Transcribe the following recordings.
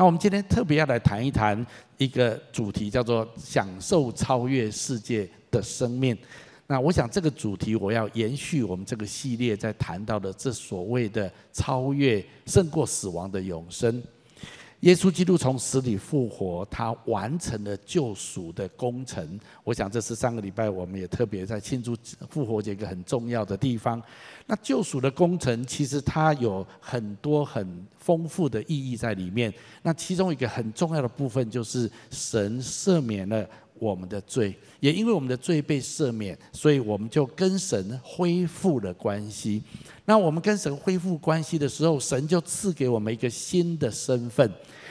那我们今天特别要来谈一谈一个主题，叫做“享受超越世界的生命”。那我想这个主题，我要延续我们这个系列在谈到的这所谓的超越、胜过死亡的永生。耶稣基督从死里复活，他完成了救赎的工程。我想这是上个礼拜我们也特别在庆祝复活节一个很重要的地方。那救赎的工程其实它有很多很丰富的意义在里面。那其中一个很重要的部分就是神赦免了我们的罪，也因为我们的罪被赦免，所以我们就跟神恢复了关系。那我们跟神恢复关系的时候，神就赐给我们一个新的身份。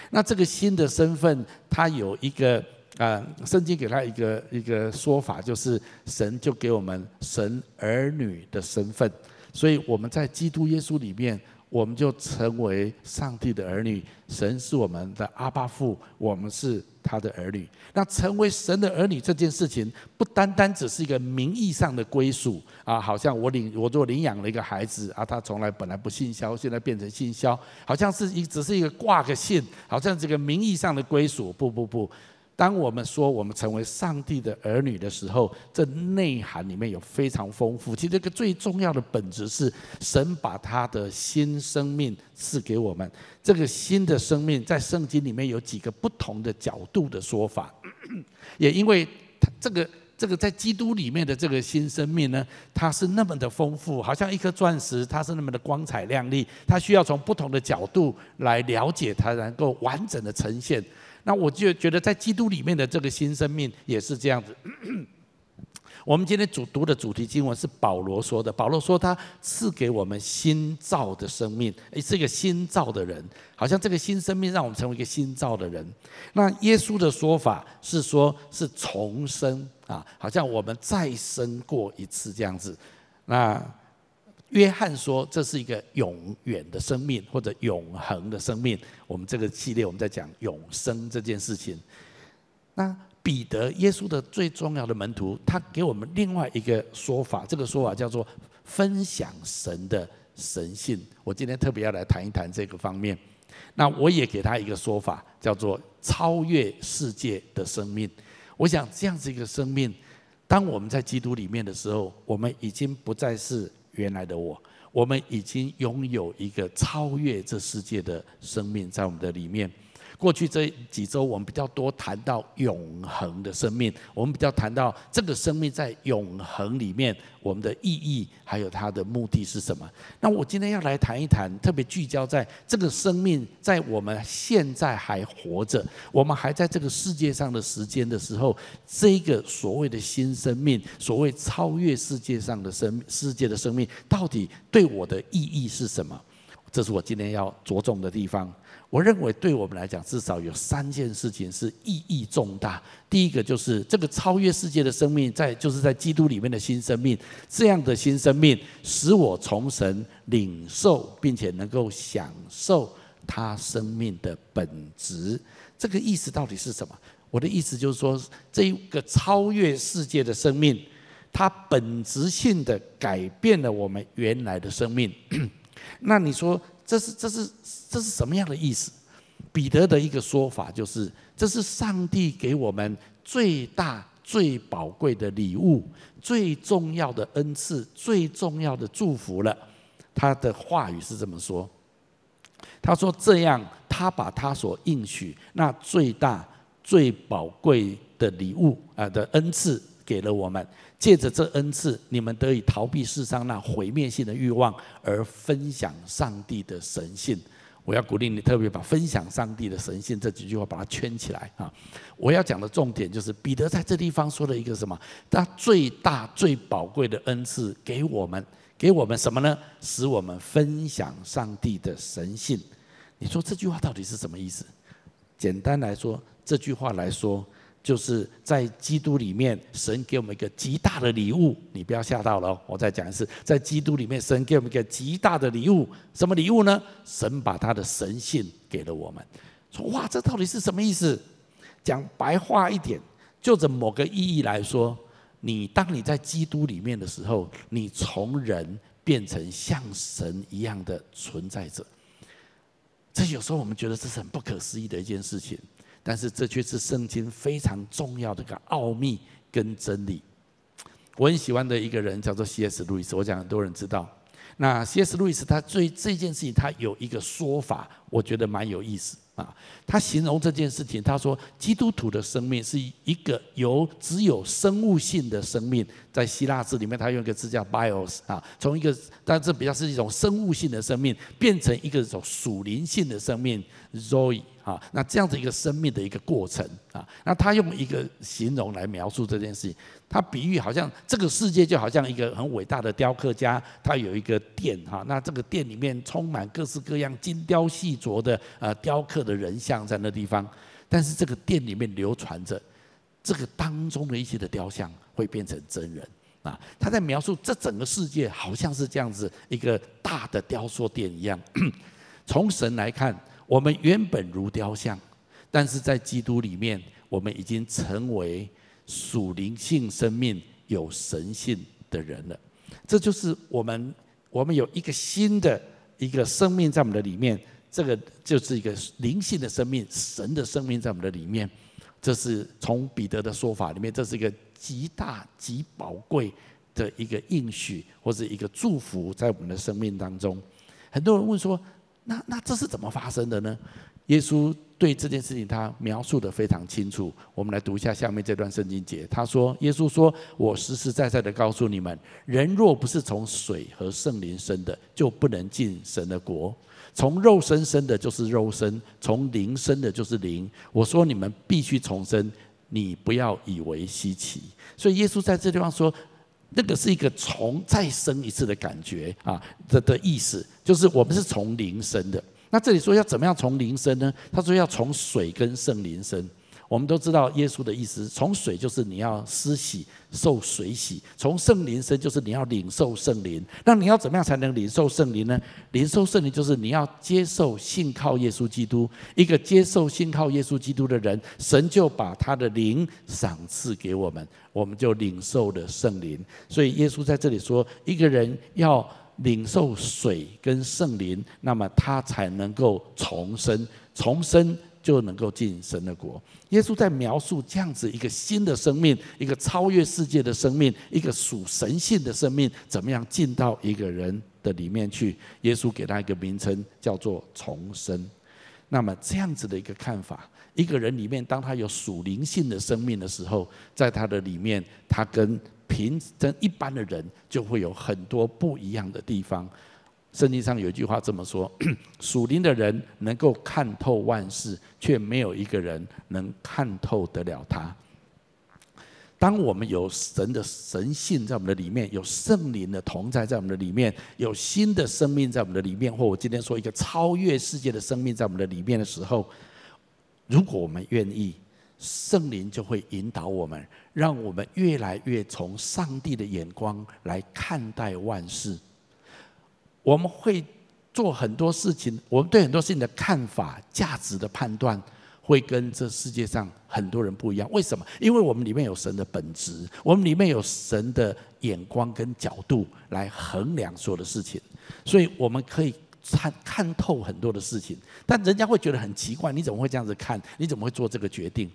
那这个新的身份，他有一个啊，圣经给他一个一个说法，就是神就给我们神儿女的身份。所以我们在基督耶稣里面，我们就成为上帝的儿女。神是我们的阿爸父，我们是他的儿女。那成为神的儿女这件事情，不单单只是一个名义上的归属啊，好像我领我做领养了一个孩子啊，他从来本来不信萧，现在变成信萧，好像是一只是一个挂个信，好像这个名义上的归属。不不不。当我们说我们成为上帝的儿女的时候，这内涵里面有非常丰富。其实这个最重要的本质是，神把他的新生命赐给我们。这个新的生命在圣经里面有几个不同的角度的说法，也因为这个这个在基督里面的这个新生命呢，它是那么的丰富，好像一颗钻石，它是那么的光彩亮丽，它需要从不同的角度来了解它，能够完整的呈现。那我就觉得，在基督里面的这个新生命也是这样子。我们今天主读的主题经文是保罗说的。保罗说他赐给我们新造的生命，诶，是一个新造的人，好像这个新生命让我们成为一个新造的人。那耶稣的说法是说，是重生啊，好像我们再生过一次这样子。那。约翰说：“这是一个永远的生命，或者永恒的生命。我们这个系列我们在讲永生这件事情。那彼得，耶稣的最重要的门徒，他给我们另外一个说法，这个说法叫做分享神的神性。我今天特别要来谈一谈这个方面。那我也给他一个说法，叫做超越世界的生命。我想这样子一个生命，当我们在基督里面的时候，我们已经不再是。”原来的我，我们已经拥有一个超越这世界的生命在我们的里面。过去这几周，我们比较多谈到永恒的生命，我们比较谈到这个生命在永恒里面，我们的意义还有它的目的是什么。那我今天要来谈一谈，特别聚焦在这个生命在我们现在还活着，我们还在这个世界上的时间的时候，这个所谓的新生命，所谓超越世界上的生世界的生命，到底对我的意义是什么？这是我今天要着重的地方。我认为，对我们来讲，至少有三件事情是意义重大。第一个就是这个超越世界的生命，在就是在基督里面的新生命。这样的新生命，使我从神领受，并且能够享受他生命的本质。这个意思到底是什么？我的意思就是说，这一个超越世界的生命，它本质性的改变了我们原来的生命。那你说？这是这是这是什么样的意思？彼得的一个说法就是，这是上帝给我们最大最宝贵的礼物，最重要的恩赐，最重要的祝福了。他的话语是这么说，他说这样，他把他所应许那最大最宝贵的礼物啊的恩赐给了我们。借着这恩赐，你们得以逃避世上那毁灭性的欲望，而分享上帝的神性。我要鼓励你，特别把“分享上帝的神性”这几句话把它圈起来啊！我要讲的重点就是，彼得在这地方说了一个什么？他最大最宝贵的恩赐给我们，给我们什么呢？使我们分享上帝的神性。你说这句话到底是什么意思？简单来说，这句话来说。就是在基督里面，神给我们一个极大的礼物。你不要吓到了，我再讲一次，在基督里面，神给我们一个极大的礼物。什么礼物呢？神把他的神性给了我们。说哇，这到底是什么意思？讲白话一点，就着某个意义来说，你当你在基督里面的时候，你从人变成像神一样的存在者。这有时候我们觉得这是很不可思议的一件事情，但是这却是圣经非常重要的一个奥秘跟真理。我很喜欢的一个人叫做 C.S. 路易斯，我讲很多人知道。那 C.S. 路易斯他对这件事情他有一个说法，我觉得蛮有意思。啊，他形容这件事情，他说基督徒的生命是一个由只有生物性的生命，在希腊字里面，他用一个字叫 bios 啊，从一个，但这比较是一种生物性的生命，变成一个种属灵性的生命 zoe。啊，那这样子一个生命的一个过程啊，那他用一个形容来描述这件事情，他比喻好像这个世界就好像一个很伟大的雕刻家，他有一个店哈，那这个店里面充满各式各样精雕细琢的呃雕刻的人像在那地方，但是这个殿里面流传着这个当中的一些的雕像会变成真人啊，他在描述这整个世界好像是这样子一个大的雕塑殿一样，从神来看。我们原本如雕像，但是在基督里面，我们已经成为属灵性生命、有神性的人了。这就是我们，我们有一个新的一个生命在我们的里面。这个就是一个灵性的生命，神的生命在我们的里面。这是从彼得的说法里面，这是一个极大极宝贵的一个应许，或者一个祝福，在我们的生命当中。很多人问说。那那这是怎么发生的呢？耶稣对这件事情他描述的非常清楚。我们来读一下下面这段圣经节。他说：“耶稣说，我实实在在的告诉你们，人若不是从水和圣灵生的，就不能进神的国。从肉身生的，就是肉身；从灵生的，就是灵。我说你们必须重生，你不要以为稀奇。所以耶稣在这地方说。”那个是一个从再生一次的感觉啊的的意思，就是我们是从灵生的。那这里说要怎么样从灵生呢？他说要从水跟圣灵生。我们都知道耶稣的意思，从水就是你要施洗受水洗，从圣灵生就是你要领受圣灵。那你要怎么样才能领受圣灵呢？领受圣灵就是你要接受信靠耶稣基督。一个接受信靠耶稣基督的人，神就把他的灵赏赐给我们，我们就领受了圣灵。所以耶稣在这里说，一个人要领受水跟圣灵，那么他才能够重生，重生。就能够进神的国。耶稣在描述这样子一个新的生命，一个超越世界的生命，一个属神性的生命，怎么样进到一个人的里面去？耶稣给他一个名称，叫做重生。那么这样子的一个看法，一个人里面，当他有属灵性的生命的时候，在他的里面，他跟平跟一般的人就会有很多不一样的地方。圣经上有一句话这么说：属灵的人能够看透万事，却没有一个人能看透得了他。当我们有神的神性在我们的里面，有圣灵的同在在我们的里面，有新的生命在我们的里面，或我今天说一个超越世界的生命在我们的里面的时候，如果我们愿意，圣灵就会引导我们，让我们越来越从上帝的眼光来看待万事。我们会做很多事情，我们对很多事情的看法、价值的判断，会跟这世界上很多人不一样。为什么？因为我们里面有神的本质，我们里面有神的眼光跟角度来衡量所有的事情，所以我们可以看看透很多的事情。但人家会觉得很奇怪，你怎么会这样子看？你怎么会做这个决定？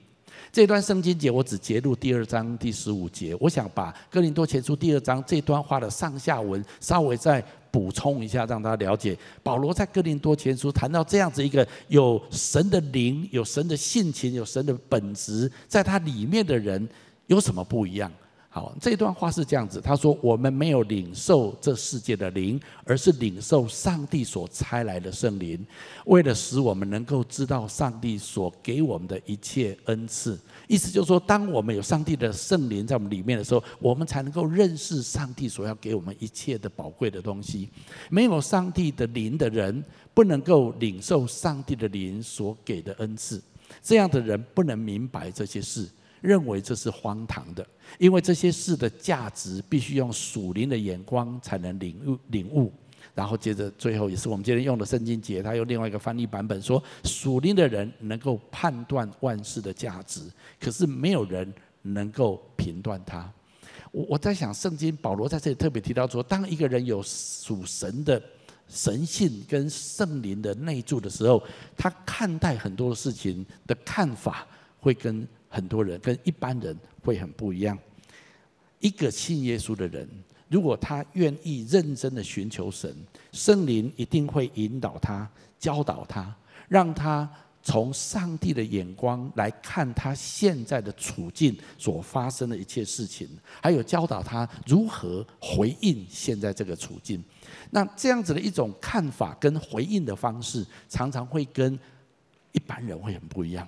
这段圣经节我只截录第二章第十五节，我想把哥林多前书第二章这段话的上下文稍微再补充一下，让他了解。保罗在哥林多前书谈到这样子一个有神的灵、有神的性情、有神的本质，在他里面的人有什么不一样？好，这段话是这样子，他说：“我们没有领受这世界的灵，而是领受上帝所差来的圣灵，为了使我们能够知道上帝所给我们的一切恩赐。意思就是说，当我们有上帝的圣灵在我们里面的时候，我们才能够认识上帝所要给我们一切的宝贵的东西。没有上帝的灵的人，不能够领受上帝的灵所给的恩赐。这样的人不能明白这些事。”认为这是荒唐的，因为这些事的价值必须用属灵的眼光才能领悟领悟。然后接着最后也是我们今天用的圣经节，它用另外一个翻译版本说：属灵的人能够判断万事的价值，可是没有人能够评断它。我我在想，圣经保罗在这里特别提到说，当一个人有属神的神性跟圣灵的内住的时候，他看待很多事情的看法会跟很多人、跟一般人会很不一样。一个信耶稣的人，如果他愿意认真的寻求神，圣灵一定会引导他、教导他，让他从上帝的眼光来看他现在的处境所发生的一切事情，还有教导他如何回应现在这个处境。那这样子的一种看法跟回应的方式，常常会跟一般人会很不一样。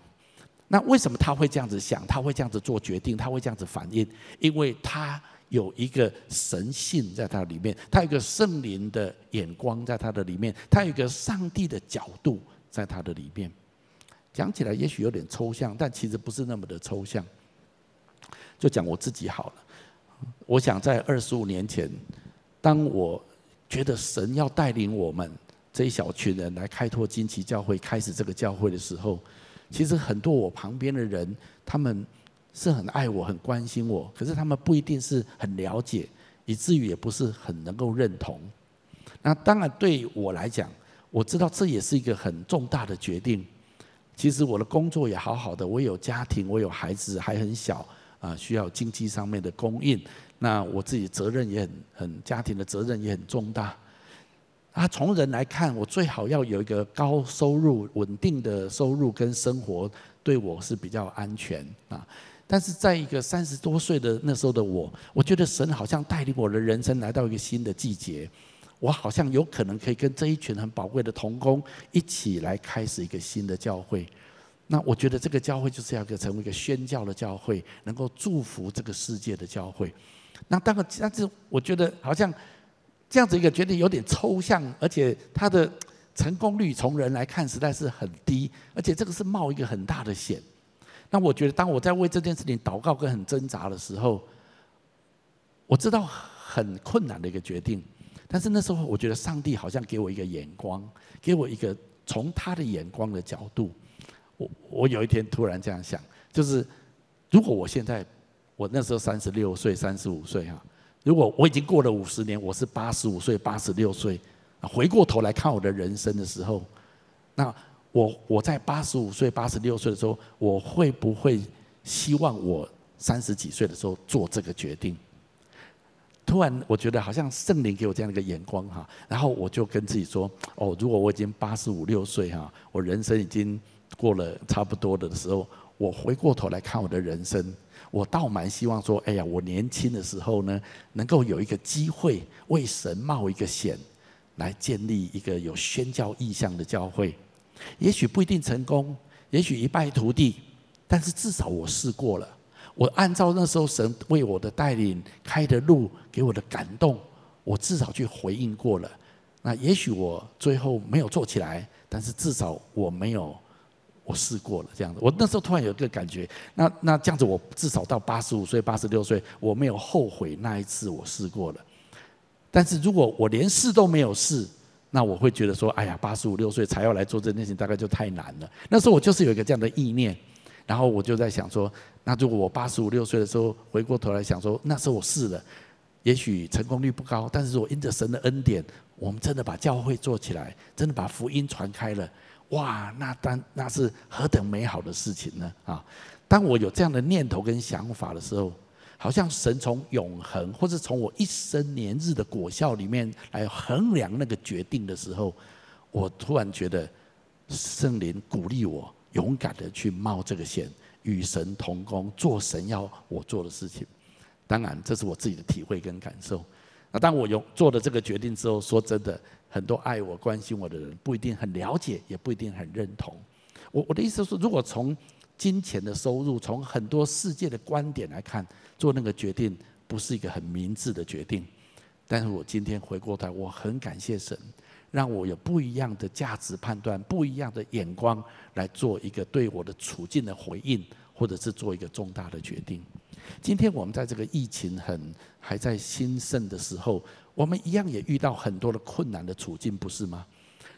那为什么他会这样子想？他会这样子做决定？他会这样子反应？因为他有一个神性在他里面，他有一个圣灵的眼光在他的里面，他有一个上帝的角度在他的里面。讲起来也许有点抽象，但其实不是那么的抽象。就讲我自己好了。我想在二十五年前，当我觉得神要带领我们这一小群人来开拓金旗教会，开始这个教会的时候，其实很多我旁边的人，他们是很爱我、很关心我，可是他们不一定是很了解，以至于也不是很能够认同。那当然对我来讲，我知道这也是一个很重大的决定。其实我的工作也好好的，我有家庭，我有孩子，还很小啊，需要经济上面的供应。那我自己责任也很很，家庭的责任也很重大。啊，从人来看，我最好要有一个高收入、稳定的收入跟生活，对我是比较安全啊。但是在一个三十多岁的那时候的我，我觉得神好像带领我的人生来到一个新的季节，我好像有可能可以跟这一群很宝贵的同工一起来开始一个新的教会。那我觉得这个教会就是要个成为一个宣教的教会，能够祝福这个世界的教会。那当然，但是我觉得好像这样子一个决定有点抽象，而且它的成功率从人来看实在是很低，而且这个是冒一个很大的险。那我觉得，当我在为这件事情祷告跟很挣扎的时候，我知道很困难的一个决定，但是那时候我觉得上帝好像给我一个眼光，给我一个从他的眼光的角度。我我有一天突然这样想，就是如果我现在。我那时候三十六岁、三十五岁哈，如果我已经过了五十年，我是八十五岁、八十六岁，回过头来看我的人生的时候，那我我在八十五岁、八十六岁的时候，我会不会希望我三十几岁的时候做这个决定？突然我觉得好像圣灵给我这样的一个眼光哈，然后我就跟自己说：哦，如果我已经八十五六岁哈，我人生已经过了差不多的时候，我回过头来看我的人生。我倒蛮希望说，哎呀，我年轻的时候呢，能够有一个机会为神冒一个险，来建立一个有宣教意向的教会。也许不一定成功，也许一败涂地，但是至少我试过了。我按照那时候神为我的带领开的路，给我的感动，我至少去回应过了。那也许我最后没有做起来，但是至少我没有。我试过了这样子，我那时候突然有一个感觉，那那这样子，我至少到八十五岁、八十六岁，我没有后悔那一次我试过了。但是如果我连试都没有试，那我会觉得说，哎呀，八十五六岁才要来做这件事情，大概就太难了。那时候我就是有一个这样的意念，然后我就在想说，那如果我八十五六岁的时候回过头来想说，那时候我试了，也许成功率不高，但是我因着神的恩典，我们真的把教会做起来，真的把福音传开了。哇，那当那是何等美好的事情呢？啊，当我有这样的念头跟想法的时候，好像神从永恒，或者从我一生年日的果效里面来衡量那个决定的时候，我突然觉得圣灵鼓励我勇敢的去冒这个险，与神同工，做神要我做的事情。当然，这是我自己的体会跟感受。那当我有做了这个决定之后，说真的。很多爱我、关心我的人不一定很了解，也不一定很认同。我我的意思是，如果从金钱的收入，从很多世界的观点来看，做那个决定不是一个很明智的决定。但是我今天回过头，我很感谢神，让我有不一样的价值判断、不一样的眼光来做一个对我的处境的回应，或者是做一个重大的决定。今天我们在这个疫情很还在兴盛的时候。我们一样也遇到很多的困难的处境，不是吗？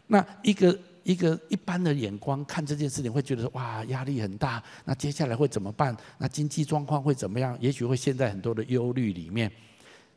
那一个一个一般的眼光看这件事情，会觉得说哇，压力很大。那接下来会怎么办？那经济状况会怎么样？也许会陷在很多的忧虑里面。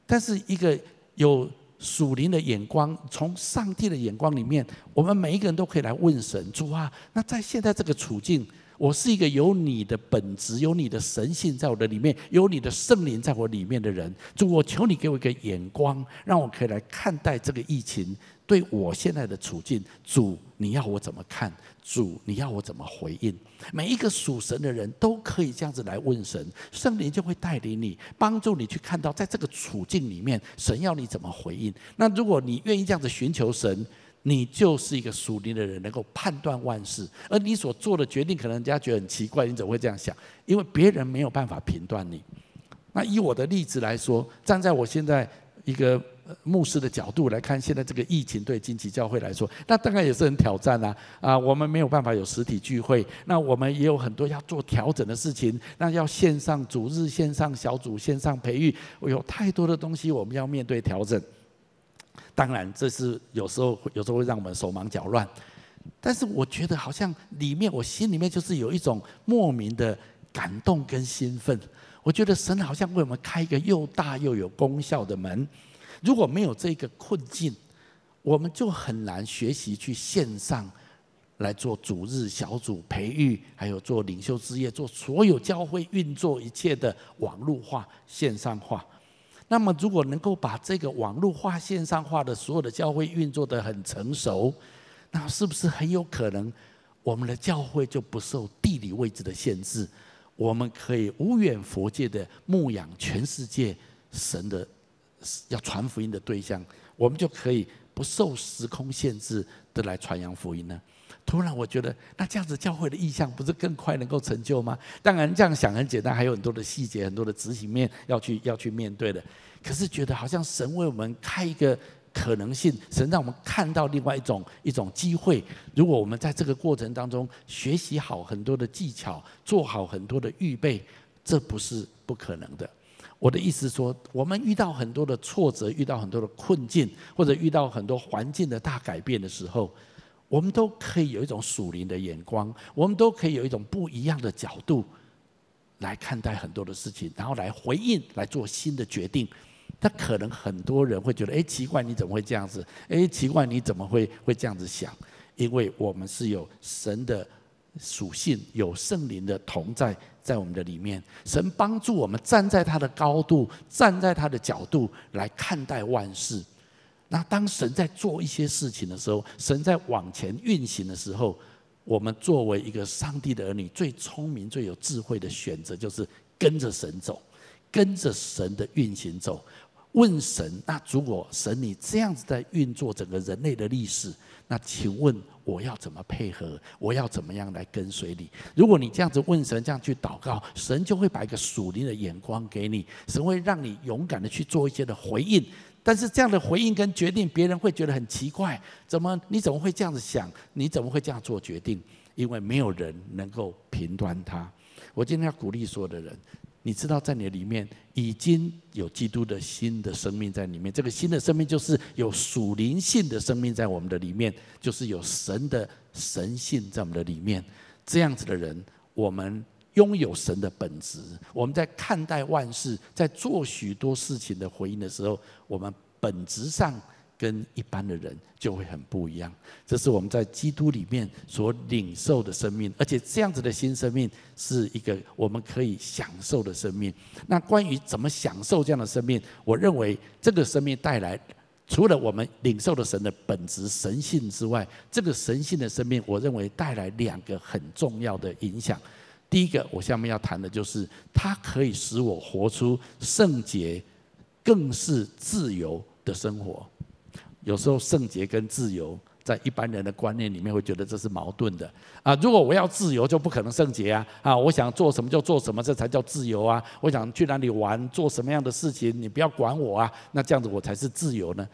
但是一个有属灵的眼光，从上帝的眼光里面，我们每一个人都可以来问神：主啊，那在现在这个处境，我是一个有你的本质、有你的神性在我的里面、有你的圣灵在我里面的人。主，我求你给我一个眼光，让我可以来看待这个疫情。对我现在的处境，主，你要我怎么看？主，你要我怎么回应？每一个属神的人都可以这样子来问神，圣灵就会带领你，帮助你去看到，在这个处境里面，神要你怎么回应。那如果你愿意这样子寻求神，你就是一个属灵的人，能够判断万事。而你所做的决定，可能人家觉得很奇怪，你怎么会这样想？因为别人没有办法评断你。那以我的例子来说，站在我现在一个。牧师的角度来看，现在这个疫情对金旗教会来说，那当然也是很挑战啦！啊，我们没有办法有实体聚会，那我们也有很多要做调整的事情，那要线上主日、线上小组、线上培育，我有太多的东西我们要面对调整。当然，这是有时候有时候会让我们手忙脚乱，但是我觉得好像里面我心里面就是有一种莫名的感动跟兴奋。我觉得神好像为我们开一个又大又有功效的门。如果没有这个困境，我们就很难学习去线上来做主日小组培育，还有做领袖之夜，做所有教会运作一切的网络化、线上化。那么，如果能够把这个网络化、线上化的所有的教会运作得很成熟，那是不是很有可能我们的教会就不受地理位置的限制？我们可以无远弗届的牧养全世界神的。要传福音的对象，我们就可以不受时空限制的来传扬福音呢？突然我觉得，那这样子教会的意向不是更快能够成就吗？当然这样想很简单，还有很多的细节、很多的执行面要去要去面对的。可是觉得好像神为我们开一个可能性，神让我们看到另外一种一种机会。如果我们在这个过程当中学习好很多的技巧，做好很多的预备，这不是不可能的。我的意思说，我们遇到很多的挫折，遇到很多的困境，或者遇到很多环境的大改变的时候，我们都可以有一种属灵的眼光，我们都可以有一种不一样的角度来看待很多的事情，然后来回应，来做新的决定。但可能很多人会觉得，哎，奇怪，你怎么会这样子？哎，奇怪，你怎么会会这样子想？因为我们是有神的属性，有圣灵的同在。在我们的里面，神帮助我们站在他的高度，站在他的角度来看待万事。那当神在做一些事情的时候，神在往前运行的时候，我们作为一个上帝的儿女，最聪明、最有智慧的选择就是跟着神走，跟着神的运行走。问神，那如果神你这样子在运作整个人类的历史，那请问我要怎么配合？我要怎么样来跟随你？如果你这样子问神，这样去祷告，神就会把一个属灵的眼光给你，神会让你勇敢的去做一些的回应。但是这样的回应跟决定，别人会觉得很奇怪，怎么你怎么会这样子想？你怎么会这样做决定？因为没有人能够评断他。我今天要鼓励所有的人。你知道，在你的里面已经有基督的新的生命在里面。这个新的生命就是有属灵性的生命在我们的里面，就是有神的神性在我们的里面。这样子的人，我们拥有神的本质。我们在看待万事，在做许多事情的回应的时候，我们本质上。跟一般的人就会很不一样，这是我们在基督里面所领受的生命，而且这样子的新生命是一个我们可以享受的生命。那关于怎么享受这样的生命，我认为这个生命带来除了我们领受的神的本质神性之外，这个神性的生命，我认为带来两个很重要的影响。第一个，我下面要谈的就是它可以使我活出圣洁，更是自由的生活。有时候圣洁跟自由，在一般人的观念里面会觉得这是矛盾的啊！如果我要自由，就不可能圣洁啊！啊，我想做什么就做什么，这才叫自由啊！我想去哪里玩，做什么样的事情，你不要管我啊！那这样子我才是自由呢？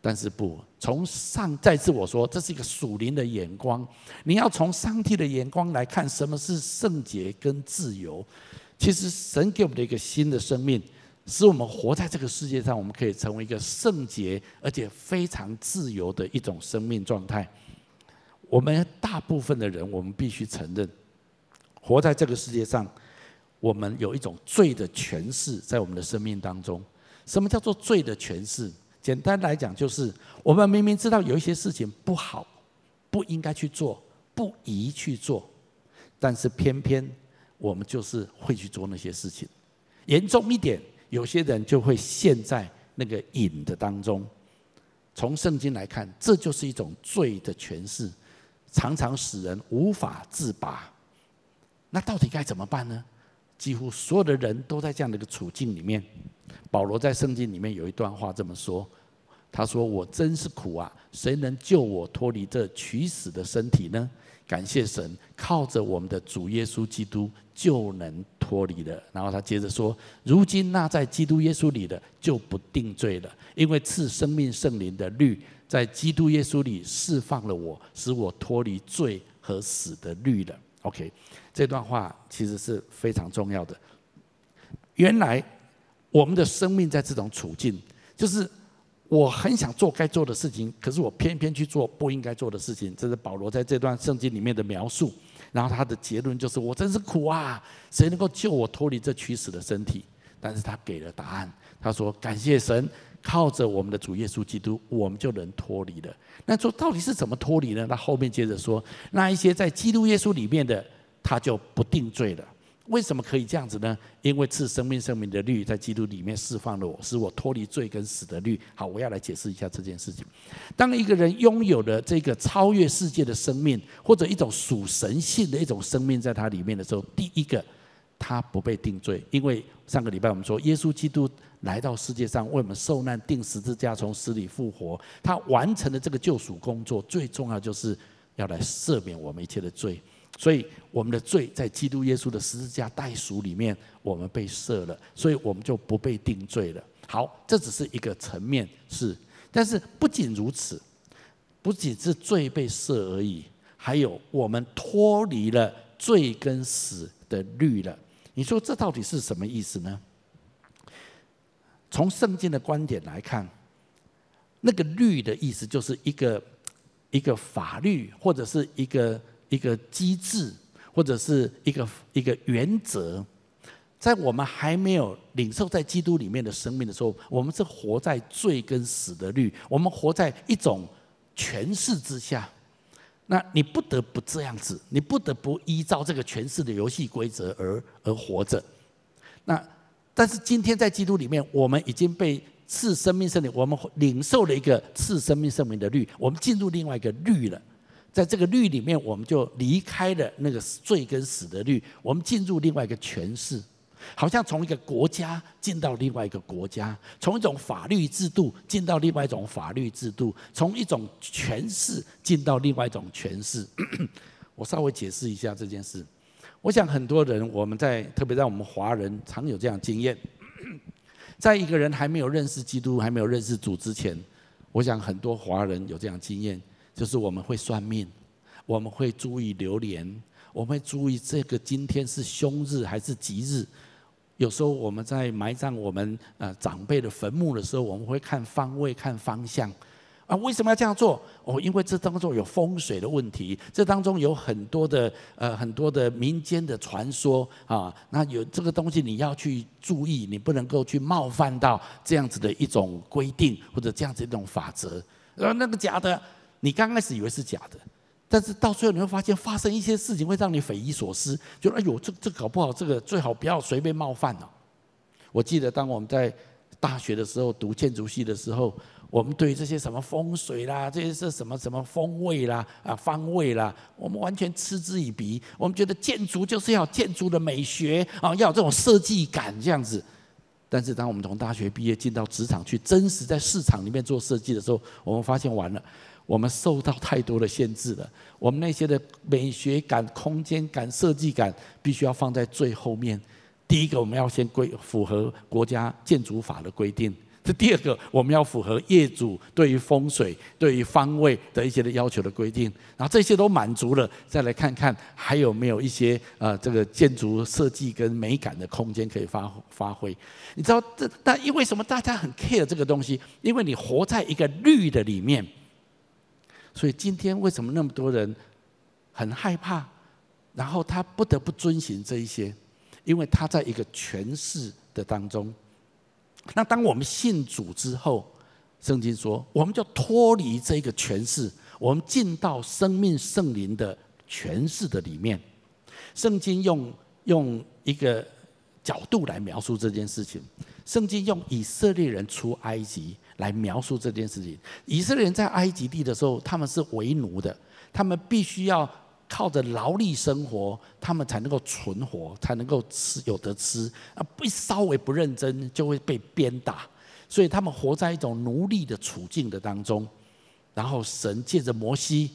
但是不，从上再次我说，这是一个属灵的眼光，你要从上帝的眼光来看什么是圣洁跟自由。其实神给我们的一个新的生命。使我们活在这个世界上，我们可以成为一个圣洁而且非常自由的一种生命状态。我们大部分的人，我们必须承认，活在这个世界上，我们有一种罪的权势在我们的生命当中。什么叫做罪的权势？简单来讲，就是我们明明知道有一些事情不好，不应该去做，不宜去做，但是偏偏我们就是会去做那些事情。严重一点，有些人就会陷在那个瘾的当中。从圣经来看，这就是一种罪的诠释，常常使人无法自拔。那到底该怎么办呢？几乎所有的人都在这样的一个处境里面。保罗在圣经里面有一段话这么说：“他说，我真是苦啊！谁能救我脱离这取死的身体呢？感谢神，靠着我们的主耶稣基督就能脱离了。”然后他接着说：“如今那在基督耶稣里的就不定罪了，因为赐生命圣灵的律在基督耶稣里释放了我，使我脱离罪和死的律了。” OK，这段话其实是非常重要的。原来我们的生命在这种处境，就是我很想做该做的事情，可是我偏偏去做不应该做的事情。这是保罗在这段圣经里面的描述。然后他的结论就是：我真是苦啊！谁能够救我脱离这屈死的身体？但是他给了答案。他说：感谢神，靠着我们的主耶稣基督，我们就能脱离了。那说到底是怎么脱离呢？他后面接着说，那一些在基督耶稣里面的，他就不定罪了。为什么可以这样子呢？因为赐生命、生命的律在基督里面释放了我，使我脱离罪跟死的律。好，我要来解释一下这件事情。当一个人拥有了这个超越世界的生命，或者一种属神性的一种生命在他里面的时候，第一个，他不被定罪，因为上个礼拜我们说，耶稣基督来到世界上为我们受难、钉十字架、从死里复活，他完成了这个救赎工作，最重要就是要来赦免我们一切的罪。所以我们的罪在基督耶稣的十字架代赎里面，我们被赦了，所以我们就不被定罪了。好，这只是一个层面是，但是不仅如此，不仅是罪被赦而已，还有我们脱离了罪跟死的律了。你说这到底是什么意思呢？从圣经的观点来看，那个律的意思就是一个一个法律，或者是一个一个机制，或者是一个一个原则。在我们还没有领受在基督里面的生命的时候，我们是活在罪跟死的律，我们活在一种权势之下。那你不得不这样子，你不得不依照这个权势的游戏规则而而活着。那但是今天在基督里面，我们已经被赐生命圣灵，我们领受了一个赐生命圣灵的律，我们进入另外一个律了。在这个律里面，我们就离开了那个罪跟死的律，我们进入另外一个权势。好像从一个国家进到另外一个国家，从一种法律制度进到另外一种法律制度，从一种权势进到另外一种权势。我稍微解释一下这件事。我想很多人，我们在特别在我们华人常有这样经验，在一个人还没有认识基督、还没有认识主之前，我想很多华人有这样经验，就是我们会算命，我们会注意流年，我们会注意这个今天是凶日还是吉日。有时候我们在埋葬我们呃长辈的坟墓的时候，我们会看方位、看方向啊。为什么要这样做？哦，因为这当中有风水的问题，这当中有很多的呃很多的民间的传说啊。那有这个东西你要去注意，你不能够去冒犯到这样子的一种规定或者这样子一种法则。然后那个假的，你刚开始以为是假的。但是到最后你会发现，发生一些事情会让你匪夷所思，就哎呦，这这搞不好，这个最好不要随便冒犯了。我记得当我们在大学的时候读建筑系的时候，我们对这些什么风水啦，这些是什么什么风味啦啊方位啦，我们完全嗤之以鼻。我们觉得建筑就是要建筑的美学啊，要有这种设计感这样子。但是当我们从大学毕业进到职场去，真实在市场里面做设计的时候，我们发现完了。我们受到太多的限制了，我们那些的美学感、空间感、设计感，必须要放在最后面。第一个，我们要先规符合国家建筑法的规定；这第二个，我们要符合业主对于风水、对于方位的一些的要求的规定。然后这些都满足了，再来看看还有没有一些呃这个建筑设计跟美感的空间可以发发挥。你知道这但因为什么大家很 care 这个东西？因为你活在一个绿的里面。所以今天为什么那么多人很害怕？然后他不得不遵循这一些，因为他在一个权势的当中。那当我们信主之后，圣经说，我们就脱离这个权势，我们进到生命圣灵的权势的里面。圣经用用一个角度来描述这件事情。圣经用以色列人出埃及来描述这件事情。以色列人在埃及地的时候，他们是为奴的，他们必须要靠着劳力生活，他们才能够存活，才能够吃有得吃。啊，不稍微不认真就会被鞭打，所以他们活在一种奴隶的处境的当中。然后神借着摩西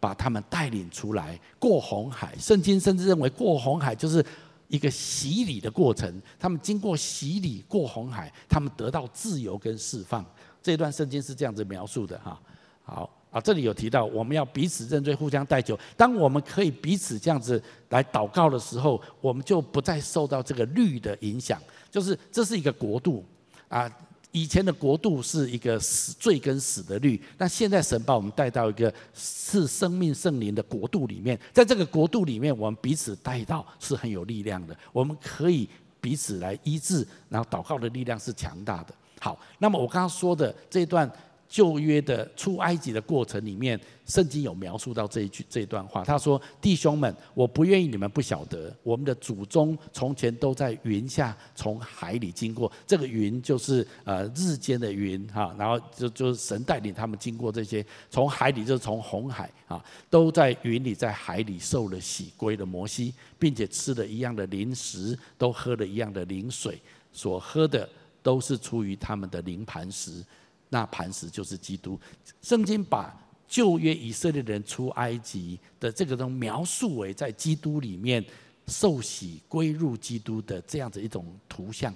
把他们带领出来，过红海。圣经甚至认为过红海就是。一个洗礼的过程，他们经过洗礼过红海，他们得到自由跟释放。这段圣经是这样子描述的哈。好啊，这里有提到我们要彼此认罪，互相代求。当我们可以彼此这样子来祷告的时候，我们就不再受到这个律的影响。就是这是一个国度啊。以前的国度是一个死罪跟死的律，那现在神把我们带到一个是生命圣灵的国度里面，在这个国度里面，我们彼此带到是很有力量的，我们可以彼此来医治，然后祷告的力量是强大的。好，那么我刚刚说的这段。旧约的出埃及的过程里面，圣经有描述到这一句这一段话。他说：“弟兄们，我不愿意你们不晓得，我们的祖宗从前都在云下从海里经过。这个云就是呃日间的云哈，然后就就是神带领他们经过这些，从海里就是从红海啊，都在云里在海里受了洗归了摩西，并且吃了一样的零食，都喝了一样的灵水，所喝的都是出于他们的灵磐石。”那磐石就是基督。圣经把旧约以色列人出埃及的这个东描述为在基督里面受洗归入基督的这样子一种图像，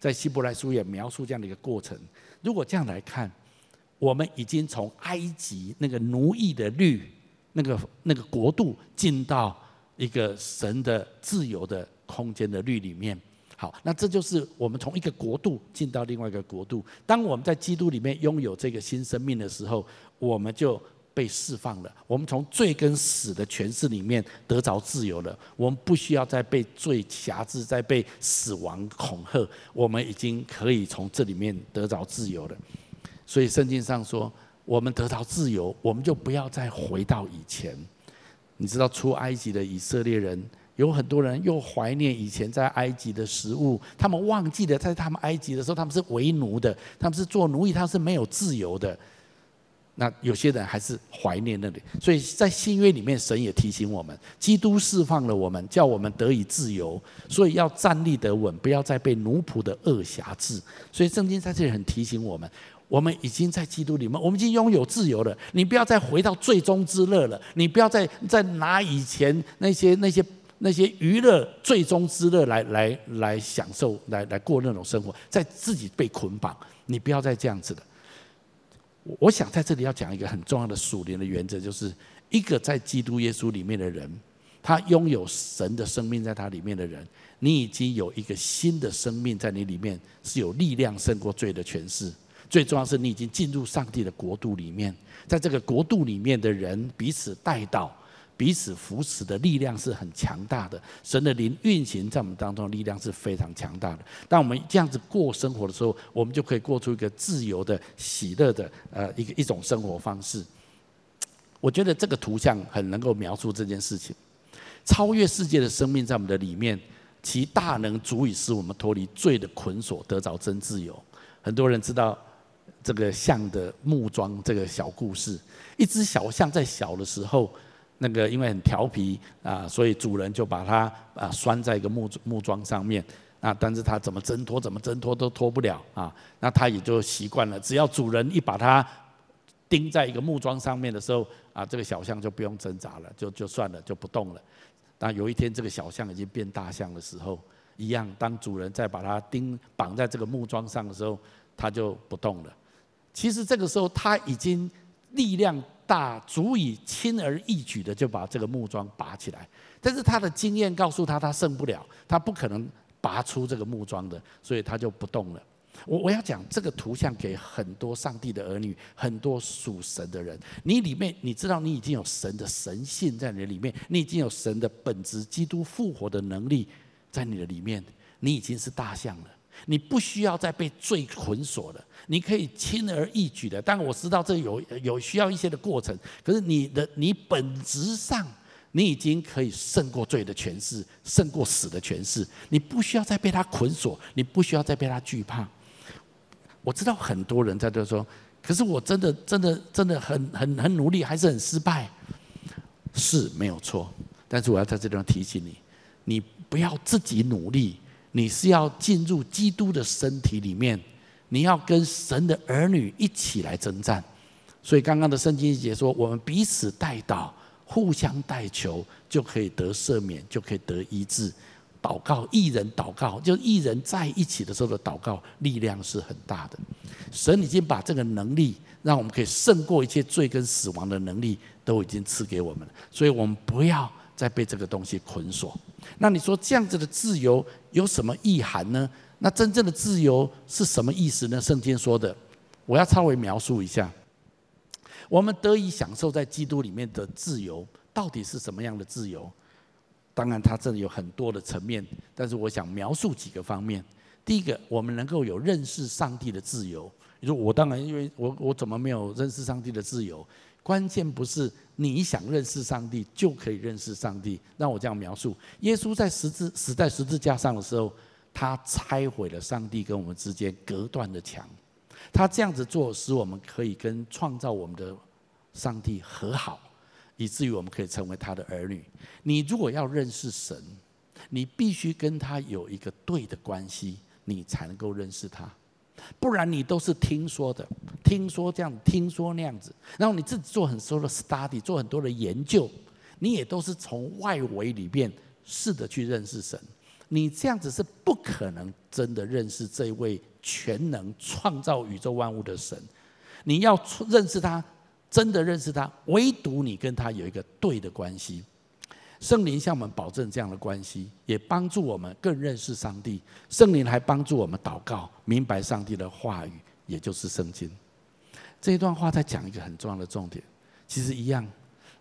在希伯来书也描述这样的一个过程。如果这样来看，我们已经从埃及那个奴役的律、那个那个国度，进到一个神的自由的空间的律里面。好，那这就是我们从一个国度进到另外一个国度。当我们在基督里面拥有这个新生命的时候，我们就被释放了。我们从罪跟死的权势里面得着自由了。我们不需要再被罪辖制，再被死亡恐吓。我们已经可以从这里面得着自由了。所以圣经上说，我们得到自由，我们就不要再回到以前。你知道出埃及的以色列人。有很多人又怀念以前在埃及的食物，他们忘记了在他们埃及的时候，他们是为奴的，他们是做奴役，他是没有自由的。那有些人还是怀念那里，所以在新约里面，神也提醒我们，基督释放了我们，叫我们得以自由，所以要站立得稳，不要再被奴仆的恶挟制。所以圣经在这里很提醒我们，我们已经在基督里面，我们已经拥有自由了。你不要再回到最终之乐了，你不要再再拿以前那些那些。那些娱乐最终之乐来来来享受，来来过那种生活，在自己被捆绑，你不要再这样子了。我想在这里要讲一个很重要的属灵的原则，就是一个在基督耶稣里面的人，他拥有神的生命在他里面的人，你已经有一个新的生命在你里面，是有力量胜过罪的权势。最重要是你已经进入上帝的国度里面，在这个国度里面的人彼此带到。彼此扶持的力量是很强大的，神的灵运行在我们当中的力量是非常强大的。当我们这样子过生活的时候，我们就可以过出一个自由的、喜乐的呃一个一种生活方式。我觉得这个图像很能够描述这件事情。超越世界的生命在我们的里面，其大能足以使我们脱离罪的捆锁，得着真自由。很多人知道这个象的木桩这个小故事，一只小象在小的时候。那个因为很调皮啊，所以主人就把它啊拴在一个木木桩上面啊，但是它怎么挣脱怎么挣脱都脱不了啊，那它也就习惯了，只要主人一把它钉在一个木桩上面的时候啊，这个小象就不用挣扎了，就就算了，就不动了。但有一天这个小象已经变大象的时候，一样，当主人再把它钉绑在这个木桩上的时候，它就不动了。其实这个时候它已经力量。大足以轻而易举的就把这个木桩拔起来，但是他的经验告诉他，他胜不了，他不可能拔出这个木桩的，所以他就不动了。我我要讲这个图像给很多上帝的儿女，很多属神的人，你里面你知道你已经有神的神性在你的里面，你已经有神的本质，基督复活的能力在你的里面，你已经是大象了。你不需要再被罪捆锁了，你可以轻而易举的。但我知道这有有需要一些的过程，可是你的你本质上，你已经可以胜过罪的权势，胜过死的权势。你不需要再被他捆锁，你不需要再被他惧怕。我知道很多人在这说，可是我真的真的真的很很很努力，还是很失败。是没有错，但是我要在这地方提醒你，你不要自己努力。你是要进入基督的身体里面，你要跟神的儿女一起来征战。所以刚刚的圣经节说，我们彼此代祷，互相代求，就可以得赦免，就可以得医治。祷告，一人祷告，就一人在一起的时候的祷告，力量是很大的。神已经把这个能力，让我们可以胜过一切罪跟死亡的能力，都已经赐给我们了。所以我们不要在被这个东西捆锁。那你说这样子的自由有什么意涵呢？那真正的自由是什么意思呢？圣经说的，我要稍微描述一下。我们得以享受在基督里面的自由，到底是什么样的自由？当然，它这里有很多的层面，但是我想描述几个方面。第一个，我们能够有认识上帝的自由。你说我当然，因为我我怎么没有认识上帝的自由？关键不是你想认识上帝就可以认识上帝。让我这样描述：耶稣在十字死在十字架上的时候，他拆毁了上帝跟我们之间隔断的墙。他这样子做，使我们可以跟创造我们的上帝和好，以至于我们可以成为他的儿女。你如果要认识神，你必须跟他有一个对的关系，你才能够认识他。不然你都是听说的，听说这样，听说那样子，然后你自己做很多的 study，做很多的研究，你也都是从外围里面试着去认识神。你这样子是不可能真的认识这位全能创造宇宙万物的神。你要认识他，真的认识他，唯独你跟他有一个对的关系。圣灵向我们保证这样的关系，也帮助我们更认识上帝。圣灵还帮助我们祷告，明白上帝的话语，也就是圣经。这一段话在讲一个很重要的重点。其实一样，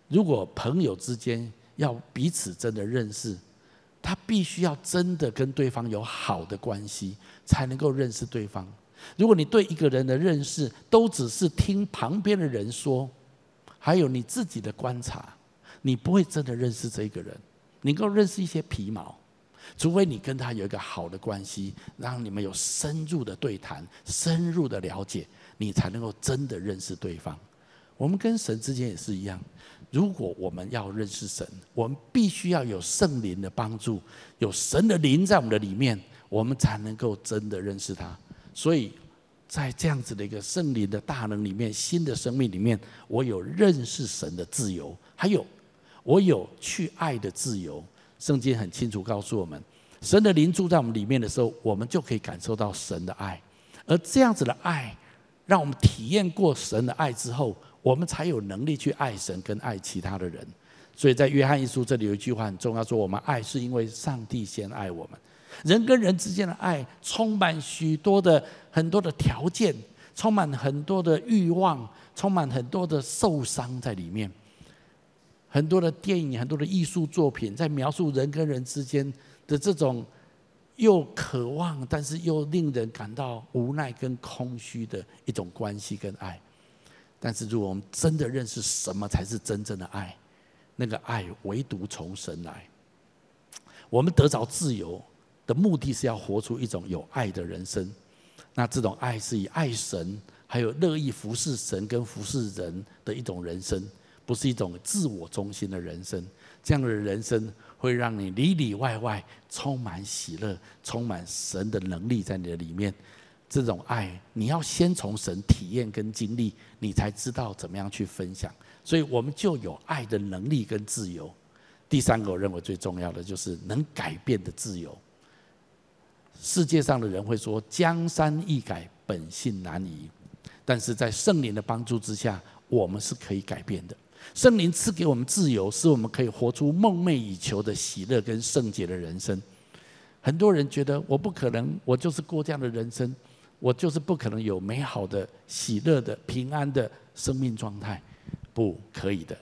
如果朋友之间要彼此真的认识，他必须要真的跟对方有好的关系，才能够认识对方。如果你对一个人的认识都只是听旁边的人说，还有你自己的观察。你不会真的认识这个人，你能够认识一些皮毛，除非你跟他有一个好的关系，让你们有深入的对谈、深入的了解，你才能够真的认识对方。我们跟神之间也是一样，如果我们要认识神，我们必须要有圣灵的帮助，有神的灵在我们的里面，我们才能够真的认识他。所以在这样子的一个圣灵的大能里面，新的生命里面，我有认识神的自由，还有。我有去爱的自由，圣经很清楚告诉我们，神的灵住在我们里面的时候，我们就可以感受到神的爱，而这样子的爱，让我们体验过神的爱之后，我们才有能力去爱神跟爱其他的人。所以在约翰一书这里有一句话很重要，说我们爱是因为上帝先爱我们。人跟人之间的爱充满许多的很多的条件，充满很多的欲望，充满很多的受伤在里面。很多的电影，很多的艺术作品，在描述人跟人之间的这种又渴望，但是又令人感到无奈跟空虚的一种关系跟爱。但是，如果我们真的认识什么才是真正的爱，那个爱唯独从神来。我们得着自由的目的是要活出一种有爱的人生。那这种爱是以爱神，还有乐意服侍神跟服侍人的一种人生。不是一种自我中心的人生，这样的人生会让你里里外外充满喜乐，充满神的能力在你的里面。这种爱，你要先从神体验跟经历，你才知道怎么样去分享。所以，我们就有爱的能力跟自由。第三个，我认为最重要的就是能改变的自由。世界上的人会说：“江山易改，本性难移。”但是在圣灵的帮助之下，我们是可以改变的。圣灵赐给我们自由，使我们可以活出梦寐以求的喜乐跟圣洁的人生。很多人觉得我不可能，我就是过这样的人生，我就是不可能有美好的、喜乐的、平安的生命状态。不可以的，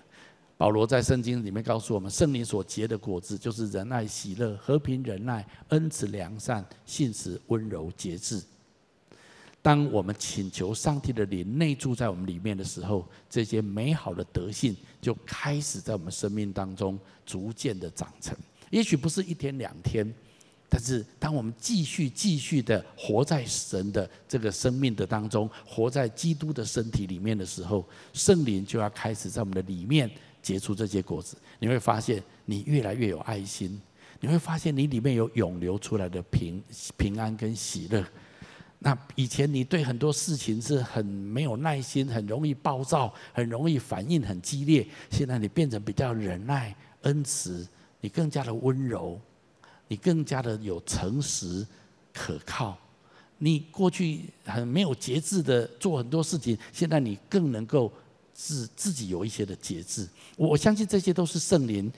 保罗在圣经里面告诉我们，圣灵所结的果子就是仁爱、喜乐、和平、忍耐、恩慈、良善、信实、温柔、节制。当我们请求上帝的灵内住在我们里面的时候，这些美好的德性就开始在我们生命当中逐渐的长成。也许不是一天两天，但是当我们继续继续的活在神的这个生命的当中，活在基督的身体里面的时候，圣灵就要开始在我们的里面。结出这些果子，你会发现你越来越有爱心，你会发现你里面有涌流出来的平平安跟喜乐。那以前你对很多事情是很没有耐心，很容易暴躁，很容易反应很激烈。现在你变成比较忍耐、恩慈，你更加的温柔，你更加的有诚实、可靠。你过去很没有节制的做很多事情，现在你更能够。自自己有一些的节制，我相信这些都是圣灵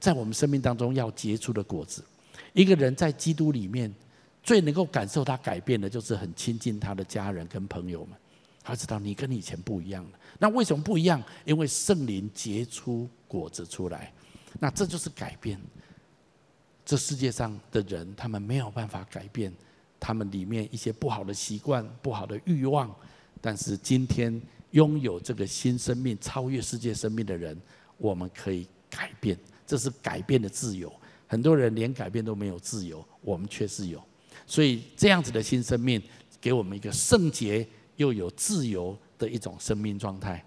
在我们生命当中要结出的果子。一个人在基督里面，最能够感受他改变的，就是很亲近他的家人跟朋友们。他知道你跟以前不一样了。那为什么不一样？因为圣灵结出果子出来，那这就是改变。这世界上的人，他们没有办法改变他们里面一些不好的习惯、不好的欲望，但是今天。拥有这个新生命、超越世界生命的人，我们可以改变，这是改变的自由。很多人连改变都没有自由，我们却是有。所以这样子的新生命，给我们一个圣洁又有自由的一种生命状态。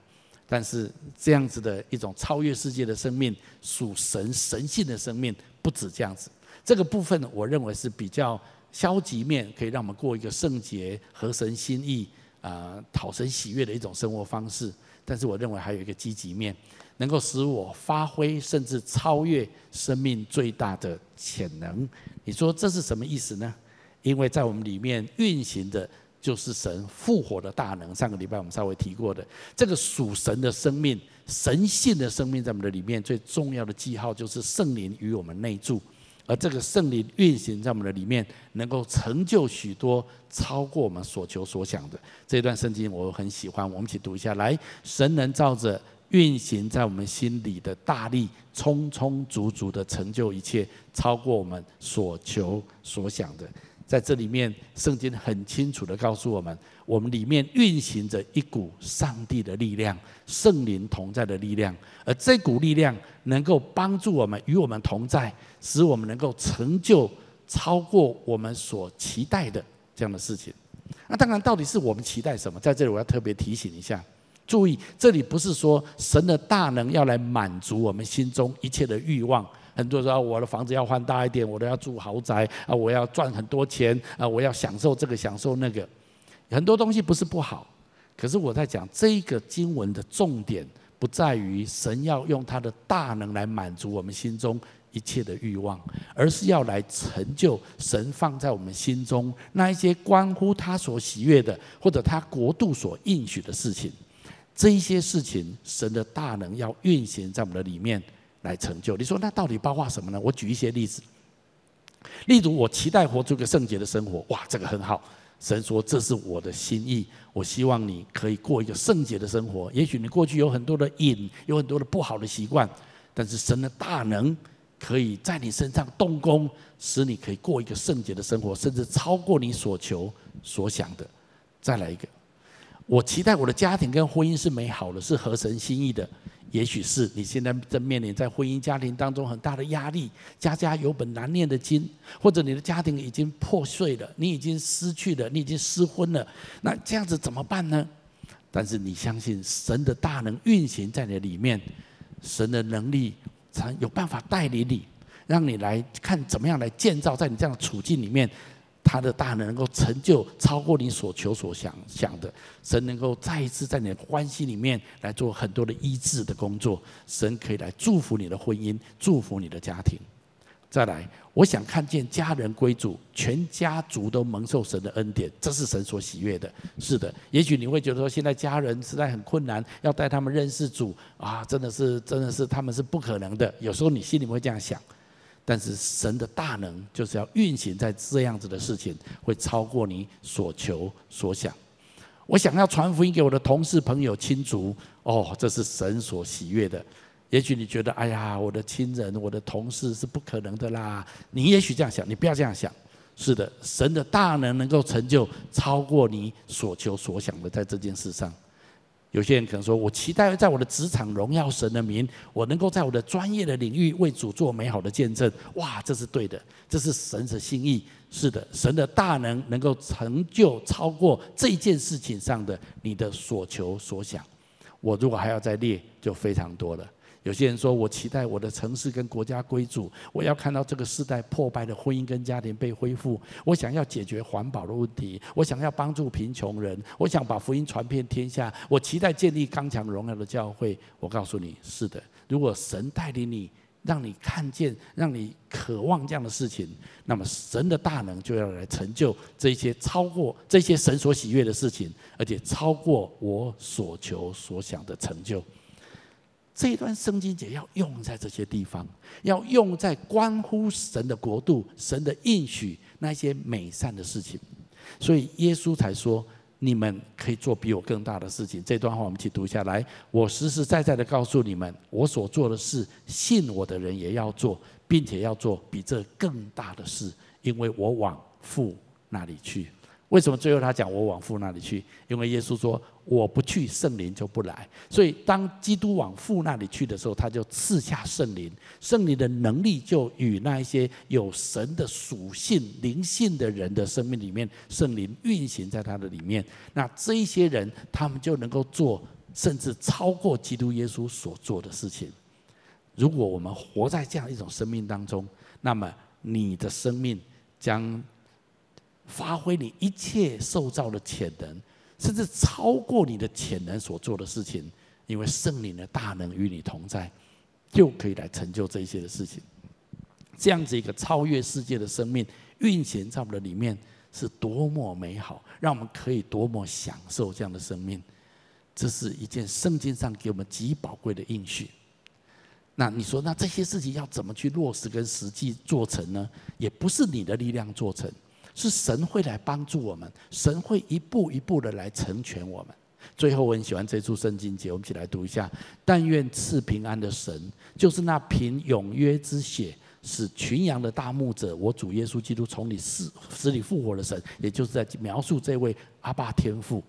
但是这样子的一种超越世界的生命，属神神性的生命，不止这样子。这个部分我认为是比较消极面，可以让我们过一个圣洁、合神心意。啊，讨神喜悦的一种生活方式，但是我认为还有一个积极面，能够使我发挥甚至超越生命最大的潜能。你说这是什么意思呢？因为在我们里面运行的就是神复活的大能。上个礼拜我们稍微提过的，这个属神的生命、神性的生命，在我们的里面最重要的记号就是圣灵与我们内住。而这个圣灵运行在我们的里面，能够成就许多超过我们所求所想的。这段圣经我很喜欢，我们一起读一下来。神能照着运行在我们心里的大力，充充足足的成就一切，超过我们所求所想的。在这里面，圣经很清楚的告诉我们，我们里面运行着一股上帝的力量，圣灵同在的力量，而这股力量能够帮助我们与我们同在，使我们能够成就超过我们所期待的这样的事情。那当然，到底是我们期待什么？在这里我要特别提醒一下，注意，这里不是说神的大能要来满足我们心中一切的欲望。很多人说，我的房子要换大一点，我都要住豪宅啊！我要赚很多钱啊！我要享受这个，享受那个。很多东西不是不好，可是我在讲这个经文的重点，不在于神要用他的大能来满足我们心中一切的欲望，而是要来成就神放在我们心中那一些关乎他所喜悦的，或者他国度所应许的事情。这一些事情，神的大能要运行在我们的里面。来成就。你说那到底包括什么呢？我举一些例子。例如，我期待活出个圣洁的生活，哇，这个很好。神说这是我的心意，我希望你可以过一个圣洁的生活。也许你过去有很多的瘾，有很多的不好的习惯，但是神的大能可以在你身上动工，使你可以过一个圣洁的生活，甚至超过你所求所想的。再来一个，我期待我的家庭跟婚姻是美好的，是合神心意的。也许是你现在正面临在婚姻家庭当中很大的压力，家家有本难念的经，或者你的家庭已经破碎了，你已经失去了，你已经失婚了，那这样子怎么办呢？但是你相信神的大能运行在你里面，神的能力才有办法带领你，让你来看怎么样来建造在你这样的处境里面。他的大能能够成就超过你所求所想想的，神能够再一次在你的关系里面来做很多的医治的工作，神可以来祝福你的婚姻，祝福你的家庭。再来，我想看见家人归主，全家族都蒙受神的恩典，这是神所喜悦的。是的，也许你会觉得说，现在家人实在很困难，要带他们认识主啊，真的是，真的是他们是不可能的。有时候你心里会这样想。但是神的大能就是要运行在这样子的事情，会超过你所求所想。我想要传福音给我的同事、朋友、亲族，哦，这是神所喜悦的。也许你觉得，哎呀，我的亲人、我的同事是不可能的啦。你也许这样想，你不要这样想。是的，神的大能能够成就超过你所求所想的，在这件事上。有些人可能说，我期待在我的职场荣耀神的名，我能够在我的专业的领域为主做美好的见证。哇，这是对的，这是神的心意。是的，神的大能能够成就超过这件事情上的你的所求所想。我如果还要再列，就非常多了。有些人说，我期待我的城市跟国家归主，我要看到这个世代破败的婚姻跟家庭被恢复。我想要解决环保的问题，我想要帮助贫穷人，我想把福音传遍天下。我期待建立刚强荣耀的教会。我告诉你，是的，如果神带领你，让你看见，让你渴望这样的事情，那么神的大能就要来成就这些超过这些神所喜悦的事情，而且超过我所求所想的成就。这一段圣经节要用在这些地方，要用在关乎神的国度、神的应许那些美善的事情，所以耶稣才说：“你们可以做比我更大的事情。”这段话我们一起读下来。我实实在在的告诉你们，我所做的事，信我的人也要做，并且要做比这更大的事，因为我往父那里去。为什么最后他讲我往父那里去？因为耶稣说，我不去，圣灵就不来。所以当基督往父那里去的时候，他就赐下圣灵，圣灵的能力就与那一些有神的属性、灵性的人的生命里面，圣灵运行在他的里面。那这一些人，他们就能够做，甚至超过基督耶稣所做的事情。如果我们活在这样一种生命当中，那么你的生命将。发挥你一切受造的潜能，甚至超过你的潜能所做的事情，因为圣灵的大能与你同在，就可以来成就这些的事情。这样子一个超越世界的生命运行在我们的里面，是多么美好，让我们可以多么享受这样的生命。这是一件圣经上给我们极宝贵的应许。那你说，那这些事情要怎么去落实跟实际做成呢？也不是你的力量做成。是神会来帮助我们，神会一步一步的来成全我们。最后，我很喜欢这处圣经节，我们一起来读一下：但愿赐平安的神，就是那凭永约之血使群羊的大牧者，我主耶稣基督从你死死里复活的神，也就是在描述这位阿爸天父。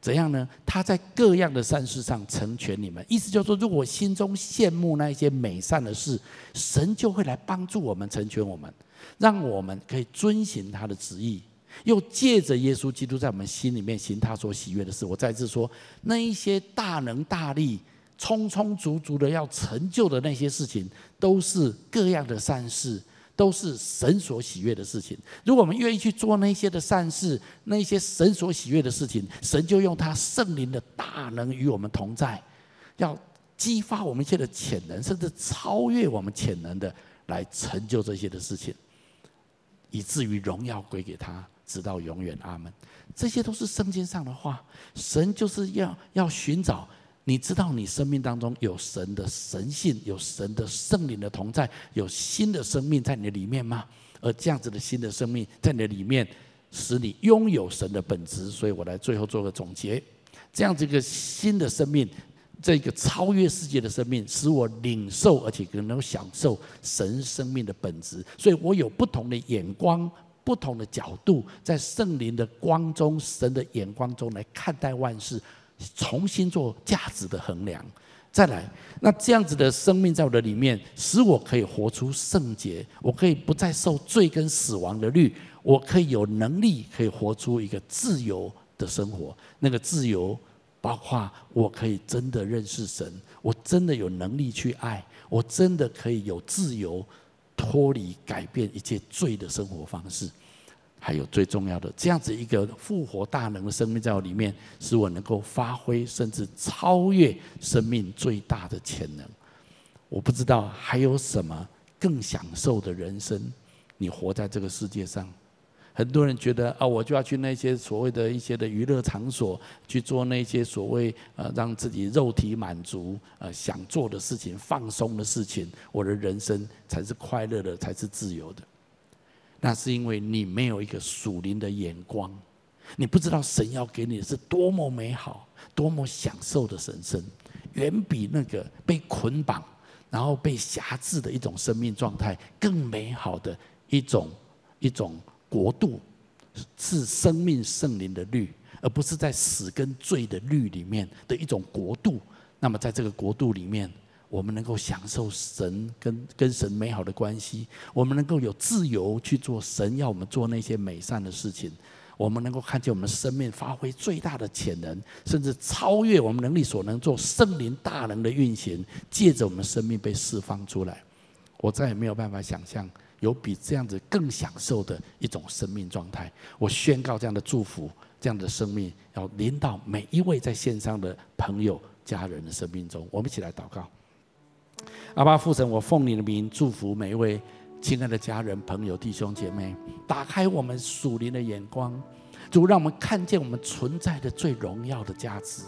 怎样呢？他在各样的善事上成全你们。意思就是说，如果心中羡慕那一些美善的事，神就会来帮助我们成全我们，让我们可以遵循他的旨意。又借着耶稣基督在我们心里面行他所喜悦的事。我再次说，那一些大能大力、充充足足的要成就的那些事情，都是各样的善事。都是神所喜悦的事情。如果我们愿意去做那些的善事，那些神所喜悦的事情，神就用他圣灵的大能与我们同在，要激发我们一切的潜能，甚至超越我们潜能的来成就这些的事情，以至于荣耀归给他，直到永远。阿门。这些都是圣经上的话。神就是要要寻找。你知道你生命当中有神的神性，有神的圣灵的同在，有新的生命在你的里面吗？而这样子的新的生命在你的里面，使你拥有神的本质。所以我来最后做个总结：这样子一个新的生命，这个超越世界的生命，使我领受而且可能够享受神生命的本质。所以我有不同的眼光、不同的角度，在圣灵的光中、神的眼光中来看待万事。重新做价值的衡量，再来，那这样子的生命在我的里面，使我可以活出圣洁，我可以不再受罪跟死亡的律，我可以有能力可以活出一个自由的生活。那个自由，包括我可以真的认识神，我真的有能力去爱，我真的可以有自由脱离改变一切罪的生活方式。还有最重要的，这样子一个复活大能的生命在我里面，使我能够发挥甚至超越生命最大的潜能。我不知道还有什么更享受的人生，你活在这个世界上。很多人觉得啊，我就要去那些所谓的一些的娱乐场所去做那些所谓呃让自己肉体满足呃想做的事情、放松的事情，我的人生才是快乐的，才是自由的。那是因为你没有一个属灵的眼光，你不知道神要给你的是多么美好、多么享受的神圣。远比那个被捆绑，然后被辖制的一种生命状态更美好的一种一种国度，是生命圣灵的律，而不是在死跟罪的律里面的一种国度。那么在这个国度里面，我们能够享受神跟跟神美好的关系，我们能够有自由去做神要我们做那些美善的事情。我们能够看见我们生命发挥最大的潜能，甚至超越我们能力所能做，圣灵大能的运行，借着我们生命被释放出来。我再也没有办法想象有比这样子更享受的一种生命状态。我宣告这样的祝福，这样的生命要临到每一位在线上的朋友、家人的生命中。我们一起来祷告。阿爸父神，我奉你的名祝福每一位。亲爱的家人、朋友、弟兄姐妹，打开我们属灵的眼光，主让我们看见我们存在的最荣耀的价值，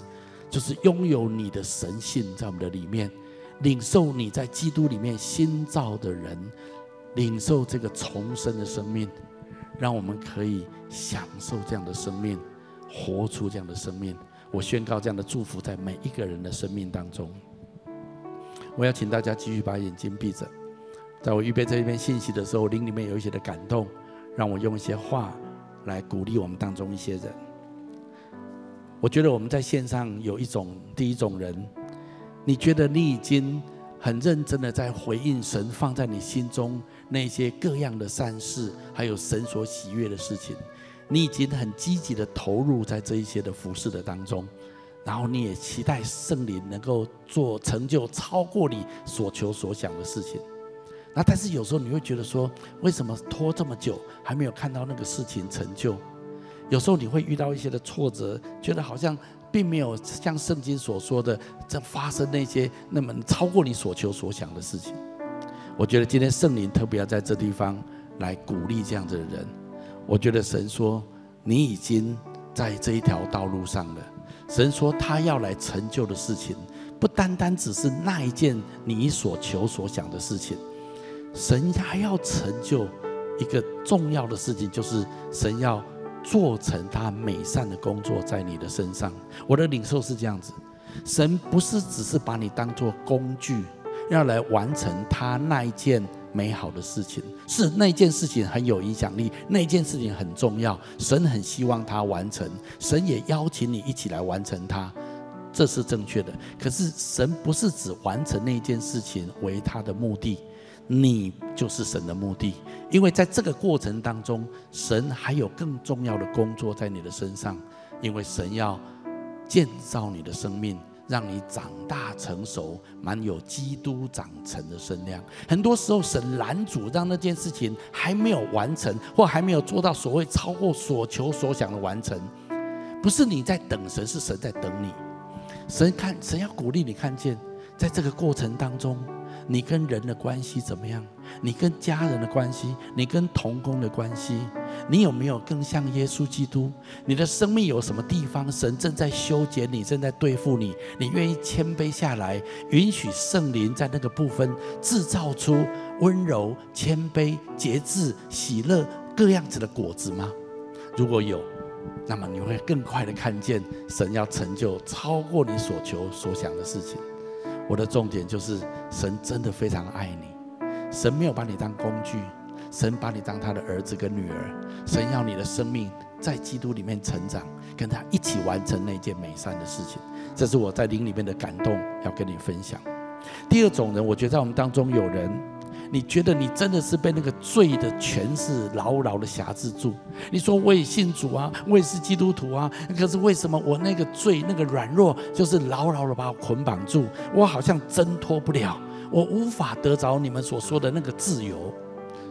就是拥有你的神性在我们的里面，领受你在基督里面新造的人，领受这个重生的生命，让我们可以享受这样的生命，活出这样的生命。我宣告这样的祝福在每一个人的生命当中。我要请大家继续把眼睛闭着。在我预备这一篇信息的时候，灵里面有一些的感动，让我用一些话来鼓励我们当中一些人。我觉得我们在线上有一种第一种人，你觉得你已经很认真的在回应神放在你心中那些各样的善事，还有神所喜悦的事情，你已经很积极的投入在这一些的服事的当中，然后你也期待圣灵能够做成就超过你所求所想的事情。那但是有时候你会觉得说，为什么拖这么久还没有看到那个事情成就？有时候你会遇到一些的挫折，觉得好像并没有像圣经所说的，这发生那些那么超过你所求所想的事情。我觉得今天圣灵特别要在这地方来鼓励这样子的人。我觉得神说，你已经在这一条道路上了。神说他要来成就的事情，不单单只是那一件你所求所想的事情。神还要成就一个重要的事情，就是神要做成他美善的工作在你的身上。我的领受是这样子：神不是只是把你当作工具，要来完成他那一件美好的事情。是那件事情很有影响力，那件事情很重要，神很希望他完成，神也邀请你一起来完成它，这是正确的。可是神不是只完成那件事情为他的目的。你就是神的目的，因为在这个过程当中，神还有更重要的工作在你的身上，因为神要建造你的生命，让你长大成熟，满有基督长成的身量。很多时候，神拦阻让那件事情还没有完成，或还没有做到所谓超过所求所想的完成，不是你在等神，是神在等你。神看，神要鼓励你看见，在这个过程当中。你跟人的关系怎么样？你跟家人的关系，你跟同工的关系，你有没有更像耶稣基督？你的生命有什么地方神正在修剪你，正在对付你？你愿意谦卑下来，允许圣灵在那个部分制造出温柔、谦卑、节制、喜乐各样子的果子吗？如果有，那么你会更快的看见神要成就超过你所求所想的事情。我的重点就是，神真的非常爱你，神没有把你当工具，神把你当他的儿子跟女儿，神要你的生命在基督里面成长，跟他一起完成那件美善的事情。这是我在灵里面的感动，要跟你分享。第二种人，我觉得在我们当中有人。你觉得你真的是被那个罪的权势牢牢的辖制住？你说我也信主啊，我也是基督徒啊，可是为什么我那个罪那个软弱就是牢牢的把我捆绑住？我好像挣脱不了，我无法得着你们所说的那个自由。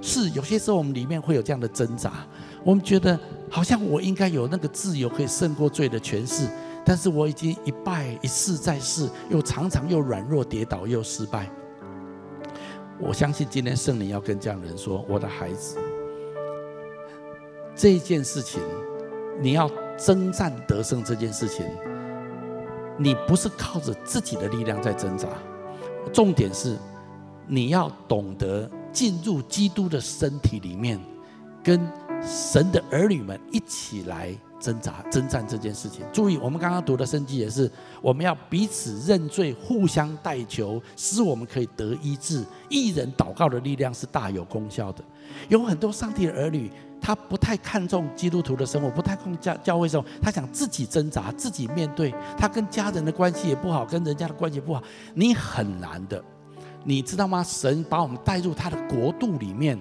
是有些时候我们里面会有这样的挣扎，我们觉得好像我应该有那个自由可以胜过罪的权势，但是我已经一败一试再试，又常常又软弱跌倒又失败。我相信今天圣灵要跟这样的人说：“我的孩子，这件事情，你要征战得胜这件事情，你不是靠着自己的力量在挣扎，重点是你要懂得进入基督的身体里面，跟神的儿女们一起来挣扎、征战这件事情。注意，我们刚刚读的圣经也是，我们要彼此认罪，互相代求，使我们可以得医治。一人祷告的力量是大有功效的。有很多上帝的儿女，他不太看重基督徒的生活，不太看教教会生活，他想自己挣扎，自己面对。他跟家人的关系也不好，跟人家的关系不好，你很难的。你知道吗？神把我们带入他的国度里面。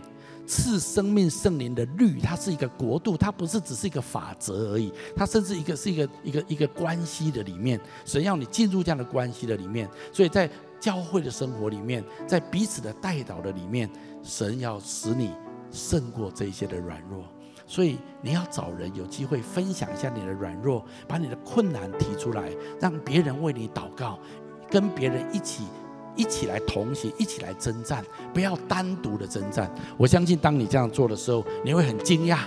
赐生命圣灵的律，它是一个国度，它不是只是一个法则而已，它甚至一个是一个一个一个关系的里面，神要你进入这样的关系的里面，所以在教会的生活里面，在彼此的代祷的里面，神要使你胜过这些的软弱，所以你要找人有机会分享一下你的软弱，把你的困难提出来，让别人为你祷告，跟别人一起。一起来同行，一起来征战，不要单独的征战。我相信，当你这样做的时候，你会很惊讶，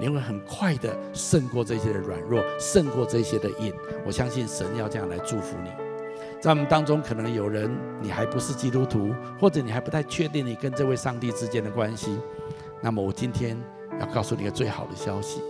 你会很快的胜过这些的软弱，胜过这些的瘾。我相信神要这样来祝福你。在我们当中，可能有人你还不是基督徒，或者你还不太确定你跟这位上帝之间的关系。那么，我今天要告诉你一个最好的消息：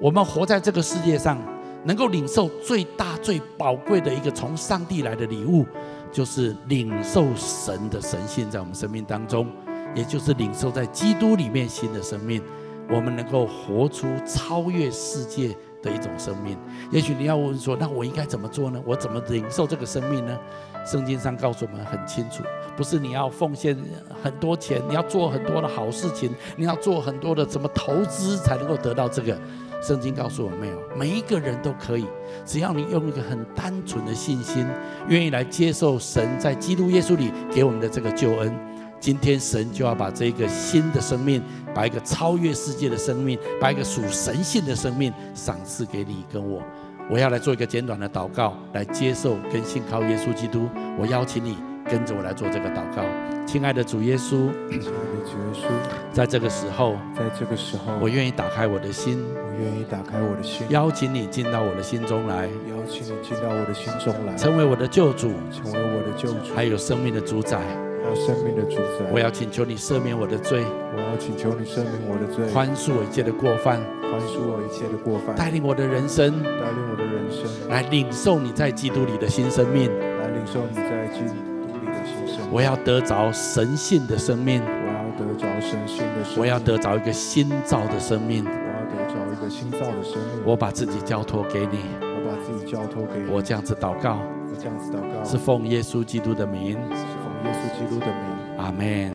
我们活在这个世界上，能够领受最大、最宝贵的一个从上帝来的礼物。就是领受神的神性在我们生命当中，也就是领受在基督里面新的生命，我们能够活出超越世界的一种生命。也许你要问说，那我应该怎么做呢？我怎么领受这个生命呢？圣经上告诉我们很清楚，不是你要奉献很多钱，你要做很多的好事情，你要做很多的什么投资才能够得到这个。圣经告诉我们没有，每一个人都可以，只要你用一个很单纯的信心，愿意来接受神在基督耶稣里给我们的这个救恩。今天神就要把这个新的生命，把一个超越世界的生命，把一个属神性的生命赏赐给你跟我。我要来做一个简短的祷告，来接受跟信靠耶稣基督。我邀请你跟着我来做这个祷告。亲爱的主耶稣，亲爱的主耶稣，在这个时候，在这个时候，我愿意打开我的心，我愿意打开我的心，邀请你进到我的心中来，邀请你进到我的心中来，成为我的救主，成为我的救主，还有生命的主宰，还有生命的主宰。我要请求你赦免我的罪，我要请求你赦免我的罪，宽恕我一切的过犯，宽恕我一切的过犯，带领我的人生，带领我的人生，来领受你在基督里的新生命，来领受你在基督。我要得着神性的生命，我要得着神性的生命，我要得着一个新造的生命，我要得着一个新造的生命。我把自己交托给你，我把自己交托给你。我这样子祷告，我这样子祷告，是奉耶稣基督的名，是奉耶稣基督的名。阿门。